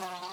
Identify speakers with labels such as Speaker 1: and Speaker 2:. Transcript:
Speaker 1: Uh-huh.